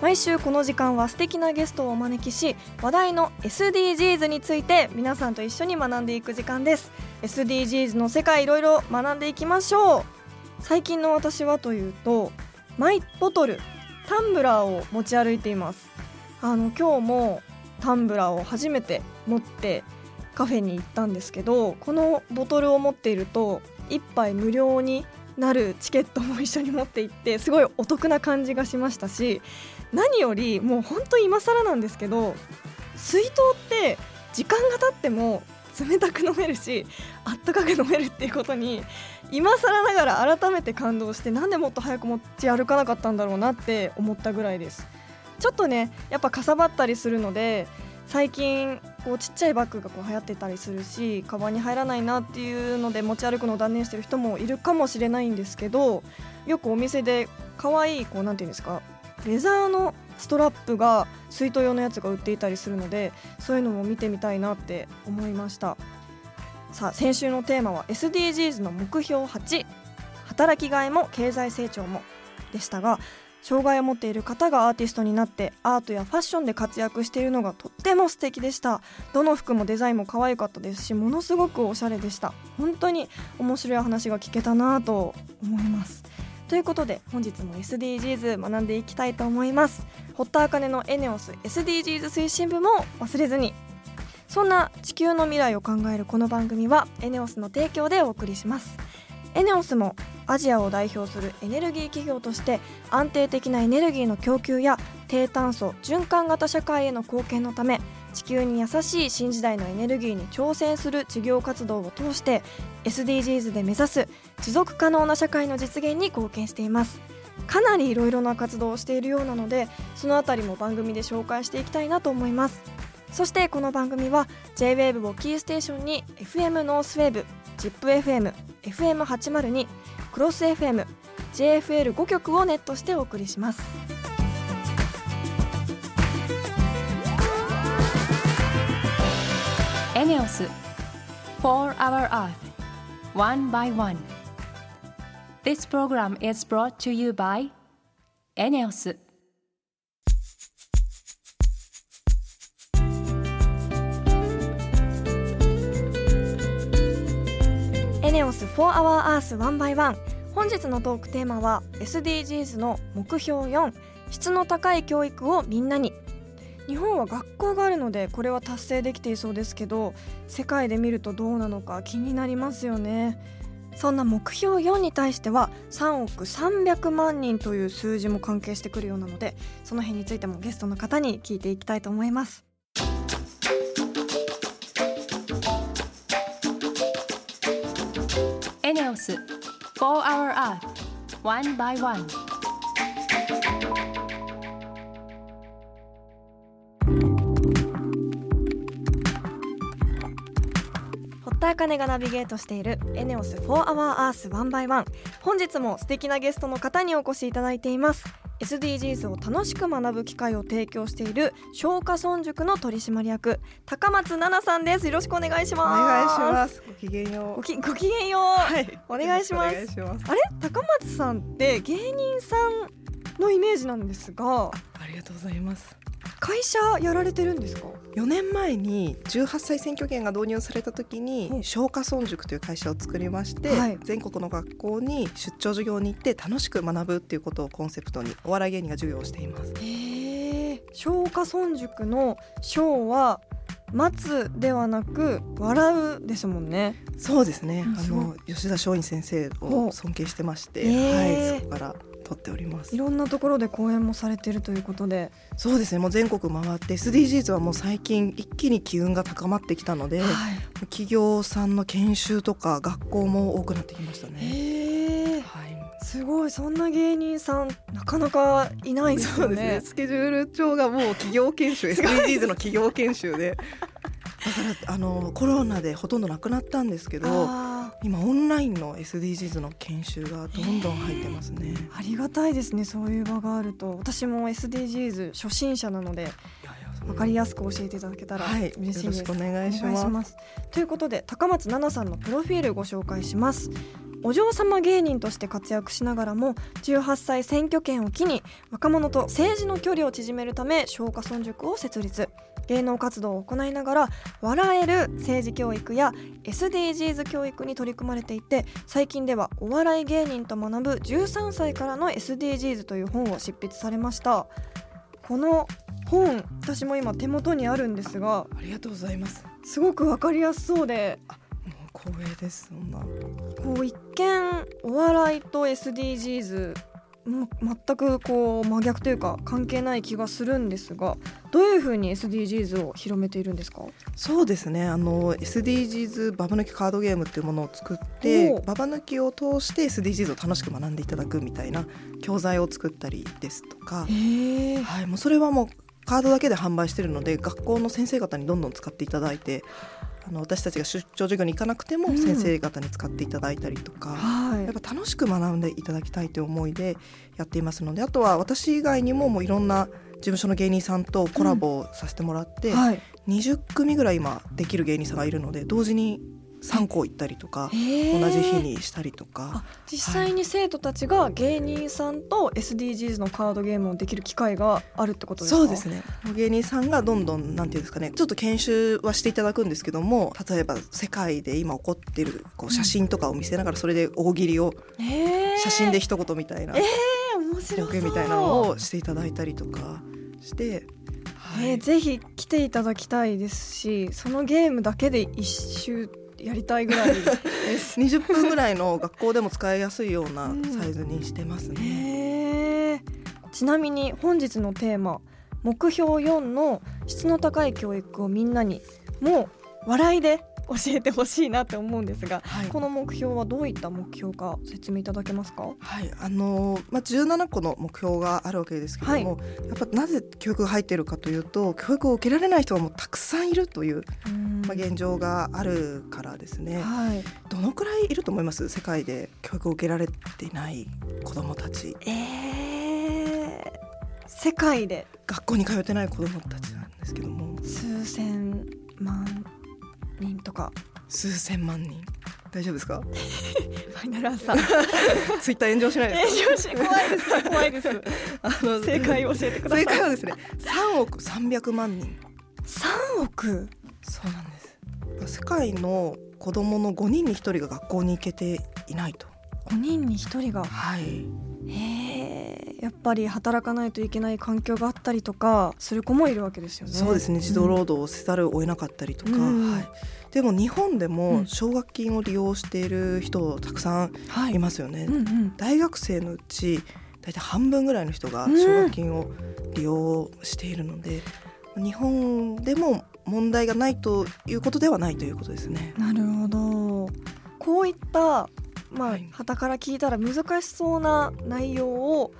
毎週この時間は素敵なゲストをお招きし話題の SDGs について皆さんと一緒に学んでいく時間です。SDGs の世界いろいろ学んでいきましょう。最近の私はというとマイボトルタンブラーを持ち歩いています。あの今日もタンブラーを初めて持ってカフェに行ったんですけどこのボトルを持っていると1杯無料になるチケットも一緒に持って行ってすごいお得な感じがしましたし何よりもう本当今更なんですけど水筒って時間が経っても冷たく飲めるしあったかく飲めるっていうことに今更ながら改めて感動してなんでもっと早く持ち歩かなかったんだろうなって思ったぐらいです。ちょっとねやっぱかさばったりするので最近こうちっちゃいバッグがこう流行ってたりするしカバンに入らないなっていうので持ち歩くのを断念してる人もいるかもしれないんですけどよくお店で可愛いこうなんていうんですかレザーのストラップが水筒用のやつが売っていたりするのでそういうのも見てみたいなって思いました。さあ先週のテーマは SDGs の目標8働きがいも経済成長もでしたが障害を持っている方がアーティストになってアートやファッションで活躍しているのがとっても素敵でした。どの服もデザインも可愛かったですしものすごくおしゃれでした。本当に面白い話が聞けたなと思います。ということで本日も SDGs 学んでいきたいと思います。堀田茜のエネオス SDGs 推進部も忘れずに。そんな地球の未来を考えるこの番組はエネオスの提供でお送りします。エネオスもアジアを代表するエネルギー企業として安定的なエネルギーの供給や低炭素循環型社会への貢献のため地球に優しい新時代のエネルギーに挑戦する事業活動を通して SDGs で目指す持続可能な社会の実現に貢献していますかなりいろいろな活動をしているようなのでそのあたりも番組で紹介していきたいなと思いますそしてこの番組は JWAVE をキーステーションに FM ノースウェーブ ZIPFM、FM802、クロス FM、JFL5 曲をネットしてお送りします。ネオス4 Hour Earth One by One This program is brought to you by エネオスエネオス4 Hour Earth 1 by 1本日のトークテーマは SDGs の目標4質の高い教育をみんなに日本は学校があるのでこれは達成できていそうですけど世界で見るとどうなのか気になりますよね。そんな目標4に対しては3億300万人という数字も関係してくるようなのでその辺についてもゲストの方に聞いていきたいと思います。エネオス4 Hour Earth One by One 田茜がナビゲートしているエネオス4 Hour Earth 1 by 1本日も素敵なゲストの方にお越しいただいています SDGs を楽しく学ぶ機会を提供している松下村塾の取締役高松奈々さんですよろしくお願いしおます願いします。ごきげんよう。ごきごきげんよう、はい。お願いしますよろしくお願いします。あれ？高松さんって芸人さんのイメージなんですがありがとうございます。会社やられてるんですか？4年前に18歳選挙権が導入された時にほう松下村塾という会社を作りまして、はい。全国の学校に出張授業に行って楽しく学ぶっていうことをコンセプトにお笑い芸人が授業をしています。へえ。松下村塾の「小」は待つではなく笑うですもんね。そうですね。あの吉田松陰先生を尊敬してまして、はい、そこから取っております。い。ろんなところで講演もされてるということで、そうですね。もう全国回って SDGs はもう最近一気に機運が高まってきたので、はい、企業さんの研修とか学校も多くなってきましたね。はい。すごい。そんな芸人さんなかなかいないですよそうですね。ね。スケジュール帳がもう企業研修 SDGs の企業研修で。だからあのコロナでほとんどなくなったんですけどあ今オンラインの SDGs の研修がどんどん入ってますね。ーありがたいですねそういう場があると私も SDGs 初心者なので分かりやすく教えていただけたらはい、嬉しいです。よろしくお願いしお願ます。いしますということで高松奈々さんのプロフィールご紹介しますお嬢様芸人として活躍しながらも18歳選挙権を機に若者と政治の距離を縮めるため松下村塾を設立芸能活動を行いながら笑える政治教育や SDGs 教育に取り組まれていて最近ではお笑い芸人と学ぶ13歳からの SDGs という本を執筆されましたこの本私も今手元にあるんですがありがとうございます。すごくわかりやすそうで光栄です。そんな。こう一見お笑いと SDGs も全くこう真逆というか関係ない気がするんですがどういうふうに SDGs を広めているんですか？そうですね。あの SDGs ババ抜きカードゲームっていうものを作ってババ抜きを通して SDGs を楽しく学んでいただくみたいな教材を作ったりですとか、はい、もうそれはもうカードだけで販売してるので、学校の先生方にどんどん使っていただいて、あの私たちが出張授業に行かなくてもうん。先生方に使っていただいたりとか。はい。やっぱ楽しく学んでいただきたいという思いでやっていますのであとは私以外にももういろんな事務所の芸人さんとコラボをさせてもらって、はい。20組ぐらい今できる芸人さんがいるので同時に3校行ったりとかへえ同じ日にしたりとか。あ実際に生徒たちが芸人さんと SDGs のカードゲームをできる機会があるってことですか？そうですね。芸人さんがどんどんなんていうんですかね。ちょっと研修はしていただくんですけども例えば世界で今起こってるこう写真とかを見せながらそれで大喜利を写真で一言みたいなえー面白そう。ボケみたいなのをしていただいたりとかして。はい。えーぜひ来ていただきたいですしそのゲームだけで一周やりたいぐらいです。20分ぐらいの学校でも使いやすいようなサイズにしてますね。へーちなみに本日のテーマ目標4の質の高い教育をみんなにもう笑いで教えてほしいなって思うんですがはい。この目標はどういった目標か説明いただけますか？はい、あのーまあ17個の目標があるわけですけども、やっぱなぜ教育が入っているかというと教育を受けられない人がもうたくさんいるという、まあ、現状があるからですね。はい。どのくらいいると思います？世界で教育を受けられていない子どもたち。えー、世界で。学校に通ってない子どもたちなんですけども。数千万人とか。数千万人。大丈夫ですか？ファイナルアンサー。ツイッター炎上しないで。すか炎上し怖いです。怖いです。あの正解を教えてください。正解はですね3億300万人。3億？そうなんです。世界の子どもの5人に1人が学校に行けていないと。5人に1人が？はいやっぱり働かないといけない環境があったりとかする子もいるわけですよね。そうですね。児童労働をせざるを得なかったりとか、うん。はい、でも日本でうもん。奨学金を利用している人たくさんはい。いますよね、うんうん。大学生のうち大体半分ぐらいの人がうん。奨学金を利用しているので、日本でも問題がないということではないということですね。なるほど。こういったまあはい。傍から聞いたら難しそうな内容を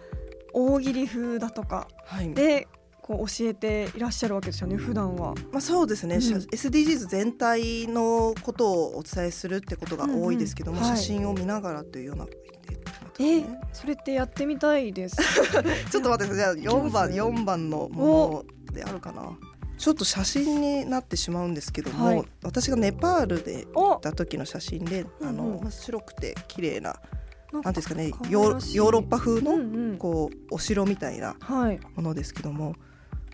大喜利風だとかはい。でこう教えていらっしゃるわけですよね普段は。まあ、そうですね、うん。写 SDGs 全体のことをお伝えするってことが多いですけども、うんうんはい。写真を見ながらというようなえそれってやってみたいです。ちょっと待ってじゃあ 4番いけます4番のものであるかな。ちょっと写真になってしまうんですけども、はい。私がネパールでお行った時の写真で、あのうん。うんまあ白くて綺麗ななんですかねヨーロッパ風の、こうお城みたいなはい。ものですけども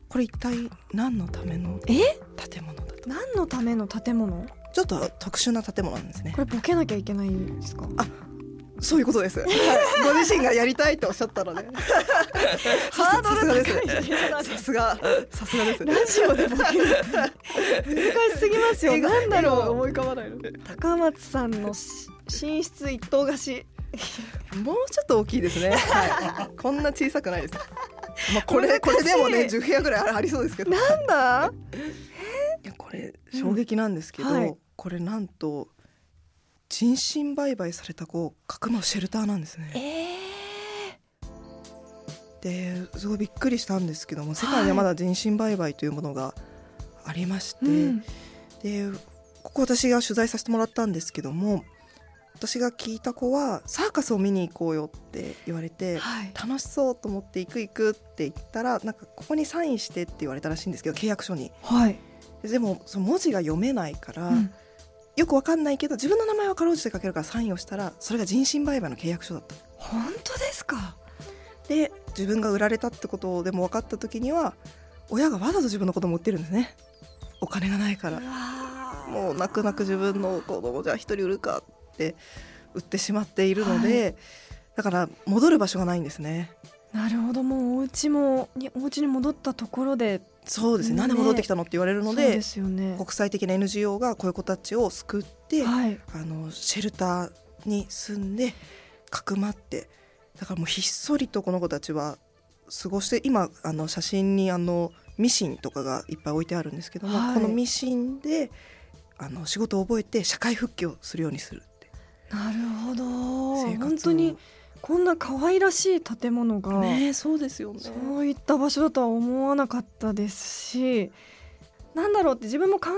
これ一体何のためのえ？建物だと？何のための建物？ちょっと特殊な建物なんですね。これボケなきゃいけないんですか？そういうことです、はい、ご自身がやりたいとおっしゃったので。ハードルさすがです。高いさすが。さすがです。ラジオでボケる難しすぎますよ。なんだろう。思い浮かばないの。高松さんのし 寝室一棟貸し。もうちょっと大きいですね。はい、こんな小さくないです。まあこれこれでもね10部屋ぐらいありそうですけど。いなんだ？やこれ衝撃なんですけど、うんはいこれなんと人身売買された子をかくまうシェルターなんですね。えですごいびっくりしたんですけども世界ではまだ人身売買というものがありまして、うんでここ私が取材させてもらったんですけども私が聞いた子はサーカスを見に行こうよって言われて、はい。楽しそうと思って行く行くって言ったらなんかここにサインしてって言われたらしいんですけど契約書に。はい、でもその文字が読めないから、うん。よくわかんないけど自分の名前はかろうじて書けるからサインをしたらそれが人身売買の契約書だった。本当ですか？で自分が売られたってことでも分かった時には親がわざと自分の子供を売ってるんですね。お金がないから。もう泣く泣く自分の子供じゃあ一人売るかって売ってしまっているので、だから戻る場所がないんですね。なるほど。もうお家もにお家に戻ったところで。そうですね。ね。なんで戻ってきたのって言われるのでですよね。国際的な NGO がこういう子たちを救って、はい。あのシェルターに住んでかくまってだからもうひっそりとこの子たちは過ごして今あの写真にあのミシンとかがいっぱい置いてあるんですけども、はい。このミシンであの仕事を覚えて社会復帰をするようにする。ってなるほど。本当にこんな可愛らしい建物が、ねえそうですよね。そういった場所だとは思わなかったですしなんだろうって自分も考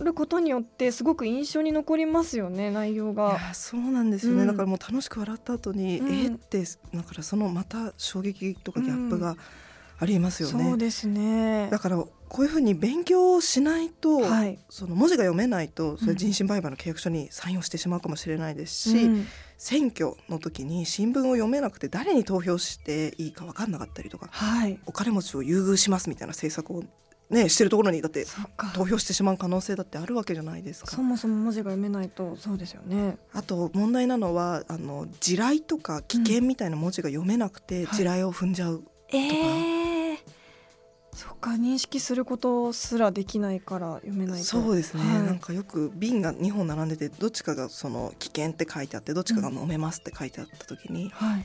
えることによってすごく印象に残りますよね内容いが。やそうなんですよね、うん。だからもう楽しく笑った後に、うん。えーってだからそのまた衝撃とかギャップがありますよね、そうですね。だからこういうふうに勉強しないと、はい。その文字が読めないとそれうん人身売買の契約書にサインをしてしまうかもしれないですし、うん。選挙の時に新聞を読めなくて誰に投票していいか分かんなかったりとかはい。お金持ちを優遇しますみたいな政策を、ね、してるところにだって投票してしまう可能性だってあるわけじゃないですか。そ。もそも文字が読めないとそうですよね。あと問題なのはあの地雷とか危険みたいな文字が読めなくて、はい地雷を踏んじゃう、ええそっか認識することすらできないから読めないと。そうですね、はい。なんかよく瓶が2本並んでてどっちかがその危険って書いてあってどっちかが飲めますって書いてあった時に、はい。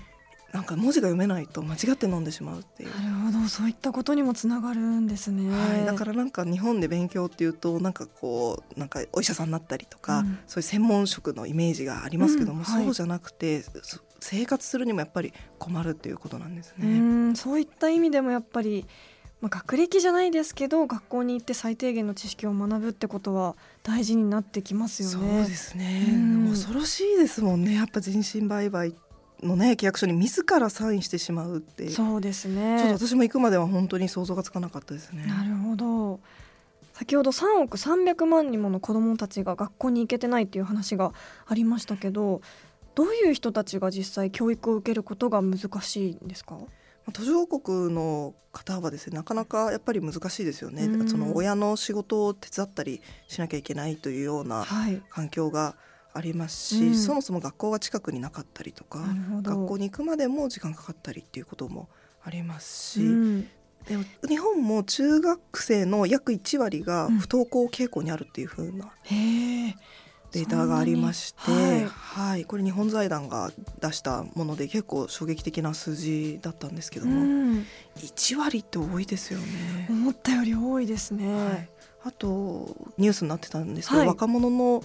なんか文字が読めないと間違って飲んでしまうっていう。なるほどそういったことにもつながるんですね。はい、だからなんか日本で勉強っていうとなんかこうなんかお医者さんになったりとか、うん。そういう専門職のイメージがありますけども、うん。はい。そうじゃなくてそ生活するにもやっぱり困るっていうことなんですうね。んそういった意味でもやっぱり、まあ、学歴じゃないですけど学校に行って最低限の知識を学ぶってことは大事になってきますよそうね。ですね、うん。恐ろしいですもんね。やっぱ人身売買のね契約書に自らサインしてしまうってちょそうですっねと私も行くまでは本当に想像がつかなかったですね。なるほど。先ほど3億300万人もの子どもたちが学校に行けてないっていう話がありましたけどどういう人たちが実際教育を受けることが難しいんですか？途上国の方はですねなかなかやっぱり難しいですよね、うん。その親の仕事を手伝ったりしなきゃいけないというようなはい。環境がありますし、うん。そもそも学校が近くになかったりとか学校に行くまでも時間かかったりっていうこともありますし、うん。でも日本も中学生の約1割がうん。不登校傾向にあるっていう風なへえデータがありまして、そんなにははい。いこれ日本財団が出したもので結構衝撃的な数字だったんですけどうも、ん。1割って多いですよね。思ったより多いですね、はい、あとニュースになってたんですけど、はい。若者の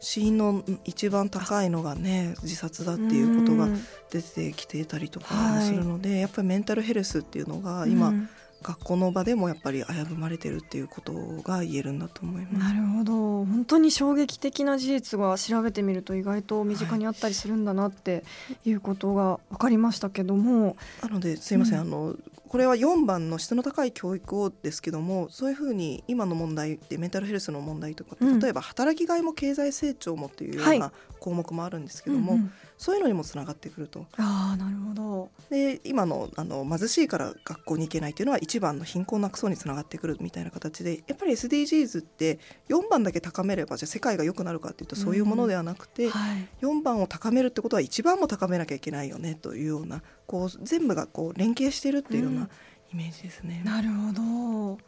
死因の一番高いのがね自殺だっていうことがん。出てきてたりとかはいするので、やっぱりメンタルヘルスっていうのが今、うん学校の場でもやっぱり危ぶまれてるっていうことが言えるんだと思います。なるほど。本当に衝撃的な事実が調べてみると意外と身近にあったりするんだなっていうことが分かりましたけども、なのですいません、うん。あのこれは4番の質の高い教育をですけどもそういうふうに今の問題ってメンタルヘルスの問題とかって、うん。例えば働きがいも経済成長もっていうようはい。な項目もあるんですけども、うんうんそういうのにもつながってくると。ああなるほどで今のあの貧しいから学校に行けないっていうのは1番の貧困なくそうにつながってくるみたいな形でやっぱり SDGs って4番だけ高めればじゃあ世界が良くなるかっていうとそういうものではなくて、はい4番を高めるってことは1番も高めなきゃいけないよねというようなこう全部がこう連携してるっていうよううんなイメージですね。なるほど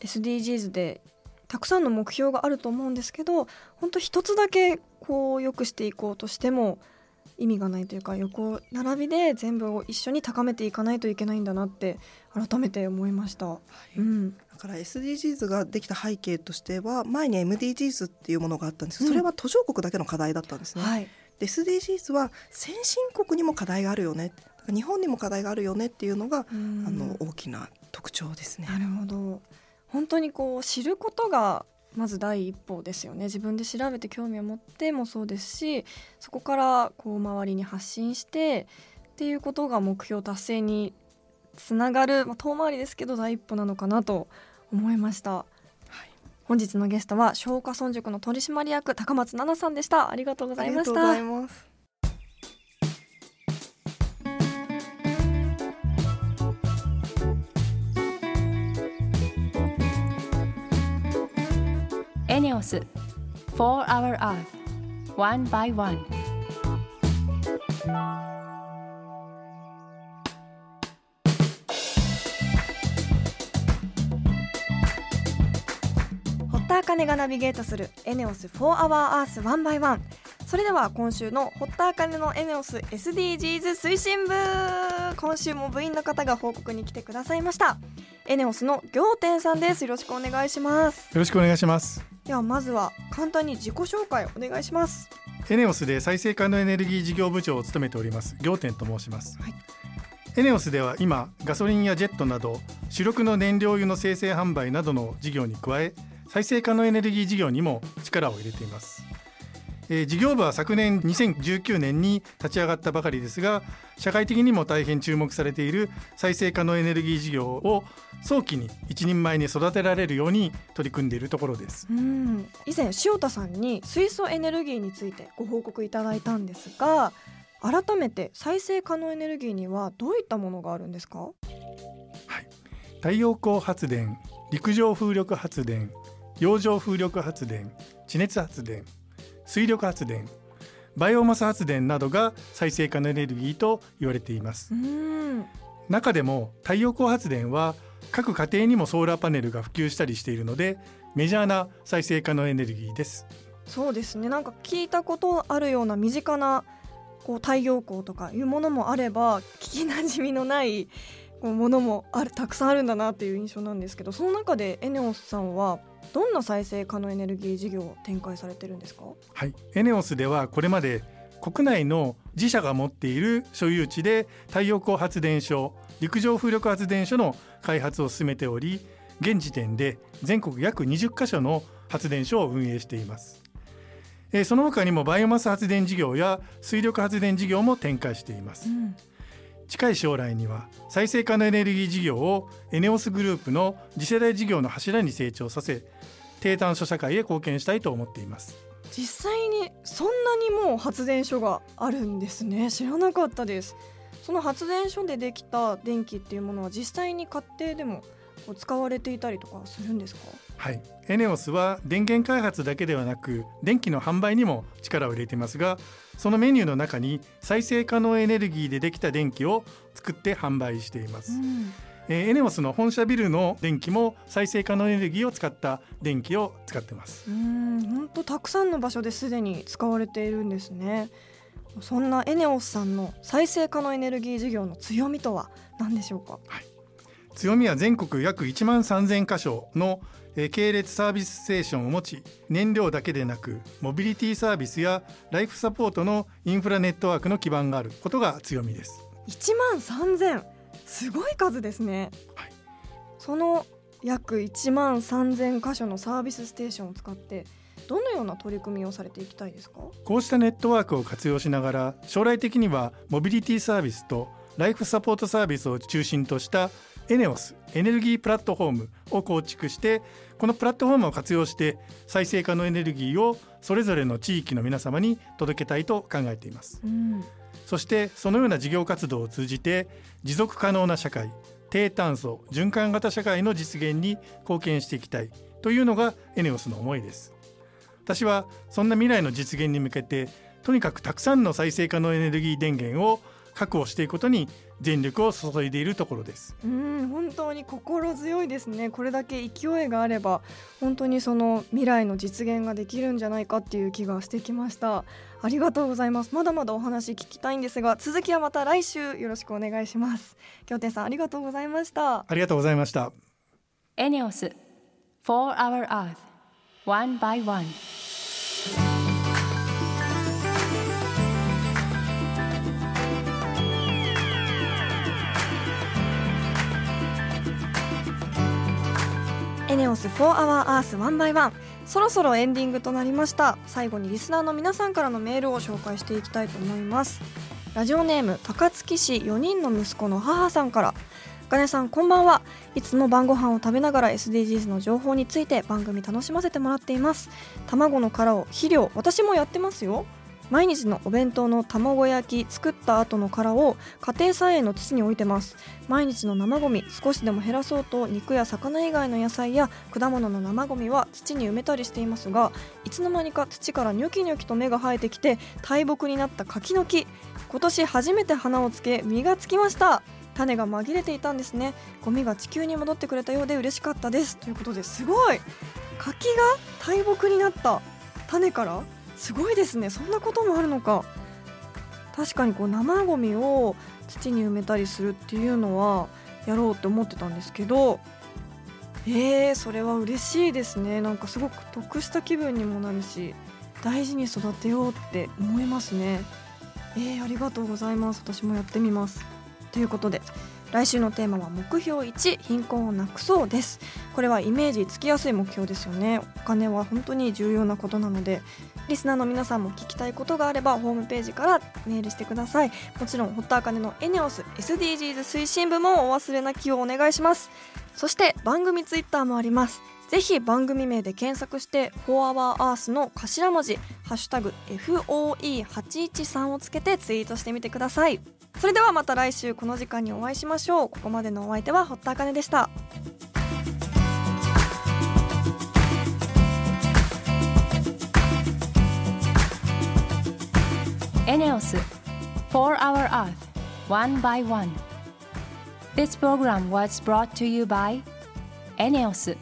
SDGs でたくさんの目標があると思うんですけど本当一つだけこう良くしていこうとしても意味がないというか横並びで全部を一緒に高めていかないといけないんだなって改めて思いました。はいうん、だだから SDGs ができた背景としては前に MDGs っていうものがあったんですけど、それは途上国だけの課題だったんですね。はい、で SDGs は先進国にも課題があるよね日本にも課題があるよねっていうのがあの大きな特徴ですね。なるほど本当にこう知ることがまず第一歩ですよね。自分で調べて興味を持ってもそうですしそこからこう周りに発信してっていうことが目標達成につながる、まあ、遠回りですけど第一歩なのかなと思いました。はい、本日のゲストは松下村塾の取締役高松奈々さんでした。ありがとうございましたエネオス For Our Earth One by One 堀田茜がナビゲートするエネオス4 Hour Earth One by One それでは今週の堀田茜のエネオス SDGs 推進部今週も部員の方が報告に来てくださいました。エネオスの行天さんです。よろしくお願いします。よろしくお願いします。ではまずは簡単に自己紹介お願いします。エネオスで再生可能エネルギー事業部長を務めております行天と申します、はい、エネオスでは今ガソリンやジェットなど主力の燃料油の生成販売などの事業に加え再生可能エネルギー事業にも力を入れていますえー、事業部は昨年2019年に立ち上がったばかりですが社会的にも大変注目されている再生可能エネルギー事業を早期に一人前に育てられるように取り組んでいるところです。うん。以前塩田さんに水素エネルギーについてご報告いただいたんですが改めて再生可能エネルギーにはどういったものがあるんですか、はい、太陽光発電陸上風力発電洋上風力発電地熱発電水力発電バイオマス発電などが再生可能エネルギーと言われています。中でも太陽光発電は各家庭にもソーラーパネルが普及したりしているのでメジャーな再生可能エネルギーです。そうですね。なんか聞いたことあるような身近なこう太陽光とかいうものもあれば聞きなじみのないこうものもあるたくさんあるんだなっていう印象なんですけどその中でエネオスさんはどんな再生可能エネルギー事業を展開されてるんですか？はい。エネオスではこれまで国内の自社が持っている所有地で太陽光発電所陸上風力発電所の開発を進めており現時点で全国約20カ所の発電所を運営しています。その他にもバイオマス発電事業や水力発電事業も展開しています、うん近い将来には再生可能エネルギー事業をエネオスグループの次世代事業の柱に成長させ低炭素社会へ貢献したいと思っています。実際にそんなにもう発電所があるんですね。知らなかったです。その発電所でできた電気っていうものは実際に家庭でも使われていたりとかするんですか？はい。エネオスは電源開発だけではなく電気の販売にも力を入れていますがそのメニューの中に再生可能エネルギーでできた電気を作って販売しています、うん。えー、エネオスの本社ビルの電気も再生可能エネルギーを使った電気を使ってます。うん本当たくさんの場所ですでに使われているんですね。そんなエネオスさんの再生可能エネルギー事業の強みとは何でしょうか、はい、強みは全国約1万3000箇所の系列サービスステーションを持ち燃料だけでなくモビリティサービスやライフサポートのインフラネットワークの基盤があることが強みです。1万3000すごい数ですね、はい、その約1万3000箇所のサービスステーションを使ってどのような取り組みをされていきたいですか？こうしたネットワークを活用しながら将来的にはモビリティサービスとライフサポートサービスを中心としたエネオスエネルギープラットフォームを構築してこのプラットフォームを活用して再生可能エネルギーをそれぞれの地域の皆様に届けたいと考えています、うん、そしてそのような事業活動を通じて持続可能な社会低炭素循環型社会の実現に貢献していきたいというのがエネオスの思いです。私はそんな未来の実現に向けてとにかくたくさんの再生可能エネルギー電源を確保していくことに全力を注いでいるところです。うん本当に心強いですね。これだけ勢いがあれば本当にその未来の実現ができるんじゃないかっていう気がしてきました。ありがとうございます。まだまだお話聞きたいんですが続きはまた来週よろしくお願いします。京天さんありがとうございました。ありがとうございました。エネオス For Our Earth One by One ネオス4 Hour Earth 1 by 1そろそろエンディングとなりました。最後にリスナーの皆さんからのメールを紹介していきたいと思います。ラジオネーム高槻市4人の息子の母さんから。ガネさんこんばんは。いつも晩ご飯を食べながら SDGs の情報について番組楽しませてもらっています。卵の殻を肥料私もやってますよ。毎日のお弁当の卵焼き作った後の殻を家庭菜園の土に置いてます。毎日の生ゴミ少しでも減らそうと肉や魚以外の野菜や果物の生ゴミは土に埋めたりしていますがいつの間にか土からニョキニョキと芽が生えてきて大木になった柿の木。今年初めて花をつけ実がつきました。種が紛れていたんですね。ゴミが地球に戻ってくれたようで嬉しかったです。ということですごい！柿が大木になった種からすごいですね。そんなこともあるのか。確かにこう生ゴミを土に埋めたりするっていうのはやろうって思ってたんですけど。えー、それは嬉しいですね。なんかすごく得した気分にもなるし大事に育てようって思いますね。えー、ありがとうございます。私もやってみます。ということで来週のテーマは目標1貧困をなくそうです。これはイメージつきやすい目標ですよね。お金は本当に重要なことなのでリスナーの皆さんも聞きたいことがあればホームページからメールしてください。もちろん堀田茜のエネオス SDGs 推進部もお忘れなきをお願いします。そして番組ツイッターもあります。ぜひ番組名で検索して「4HourEarth」の頭文字「#FOE813」をつけてツイートしてみてください。それではまた来週この時間にお会いしましょうここまでのお相手は堀田茜でしたエネオス For Our Earth One by One This program was brought to you by エネオス